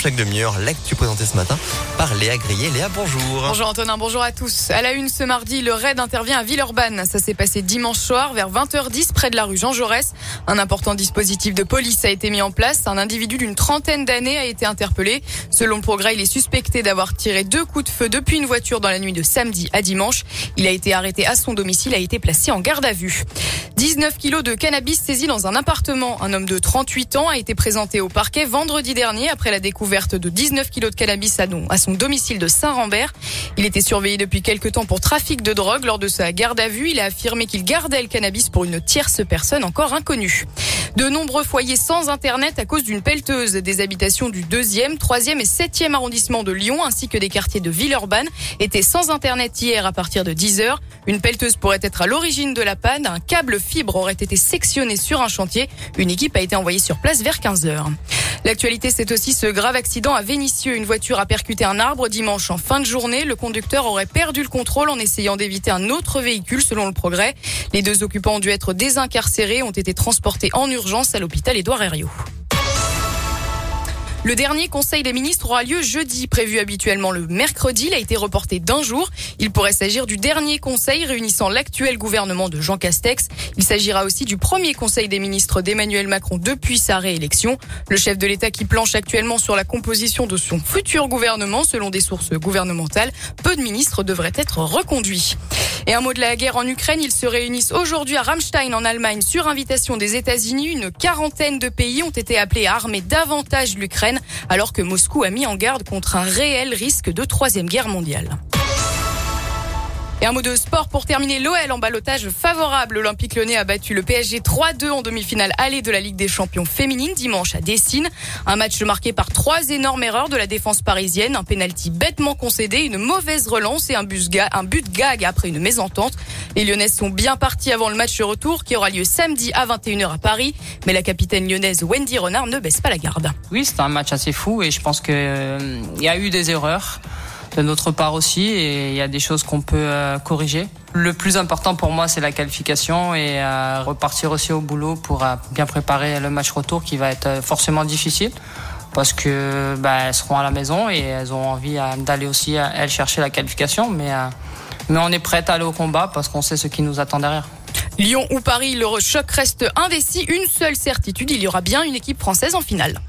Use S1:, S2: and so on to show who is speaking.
S1: chaque demi-heure, l'actu présenté ce matin par Léa Grillet. Léa, bonjour.
S2: Bonjour Antonin, bonjour à tous. À la une ce mardi, le raid intervient à Villeurbanne. Ça s'est passé dimanche soir vers 20h10 près de la rue Jean Jaurès. Un important dispositif de police a été mis en place. Un individu d'une trentaine d'années a été interpellé. Selon le progrès, il est suspecté d'avoir tiré deux coups de feu depuis une voiture dans la nuit de samedi à dimanche. Il a été arrêté à son domicile, a été placé en garde à vue. 19 kilos de cannabis saisis dans un appartement. Un homme de 38 ans a été présenté au parquet vendredi dernier après la découverte de 19 kilos de cannabis à son domicile de Saint-Rambert. Il était surveillé depuis quelques temps pour trafic de drogue. Lors de sa garde à vue, il a affirmé qu'il gardait le cannabis pour une tierce personne encore inconnue. De nombreux foyers sans Internet à cause d'une pelleteuse. Des habitations du 2e, 3e et 7e arrondissement de Lyon ainsi que des quartiers de Villeurbanne étaient sans Internet hier à partir de 10 heures. Une pelleteuse pourrait être à l'origine de la panne. Un câble fibre aurait été sectionné sur un chantier. Une équipe a été envoyée sur place vers 15 heures. L'actualité, c'est aussi ce grave accident à Vénissieux. Une voiture a percuté un arbre dimanche en fin de journée. Le conducteur aurait perdu le contrôle en essayant d'éviter un autre véhicule, selon le progrès. Les deux occupants ont dû être désincarcérés, ont été transportés en urgence à l'hôpital Édouard Herriot. Le dernier Conseil des ministres aura lieu jeudi, prévu habituellement le mercredi. Il a été reporté d'un jour. Il pourrait s'agir du dernier Conseil réunissant l'actuel gouvernement de Jean Castex. Il s'agira aussi du premier Conseil des ministres d'Emmanuel Macron depuis sa réélection. Le chef de l'État qui planche actuellement sur la composition de son futur gouvernement, selon des sources gouvernementales, peu de ministres devraient être reconduits. Et un mot de la guerre en Ukraine, ils se réunissent aujourd'hui à Ramstein en Allemagne sur invitation des États-Unis. Une quarantaine de pays ont été appelés à armer davantage l'Ukraine alors que Moscou a mis en garde contre un réel risque de troisième guerre mondiale. Et un mot de sport pour terminer. L'OL en balotage favorable. L'Olympique Lyonnais a battu le PSG 3-2 en demi-finale allée de la Ligue des Champions féminine dimanche à Dessine. Un match marqué par trois énormes erreurs de la défense parisienne. Un penalty bêtement concédé, une mauvaise relance et un, un but gag après une mésentente. Les Lyonnais sont bien partis avant le match retour qui aura lieu samedi à 21h à Paris. Mais la capitaine lyonnaise Wendy Renard ne baisse pas la garde.
S3: Oui, c'est un match assez fou et je pense qu'il euh, y a eu des erreurs de notre part aussi et il y a des choses qu'on peut euh, corriger. Le plus important pour moi, c'est la qualification et euh, repartir aussi au boulot pour euh, bien préparer le match retour qui va être forcément difficile parce que bah, elles seront à la maison et elles ont envie d'aller aussi elles chercher la qualification mais mais on est prêt à aller au combat parce qu'on sait ce qui nous attend derrière.
S2: Lyon ou Paris, le choc reste indécis. Une seule certitude, il y aura bien une équipe française en finale.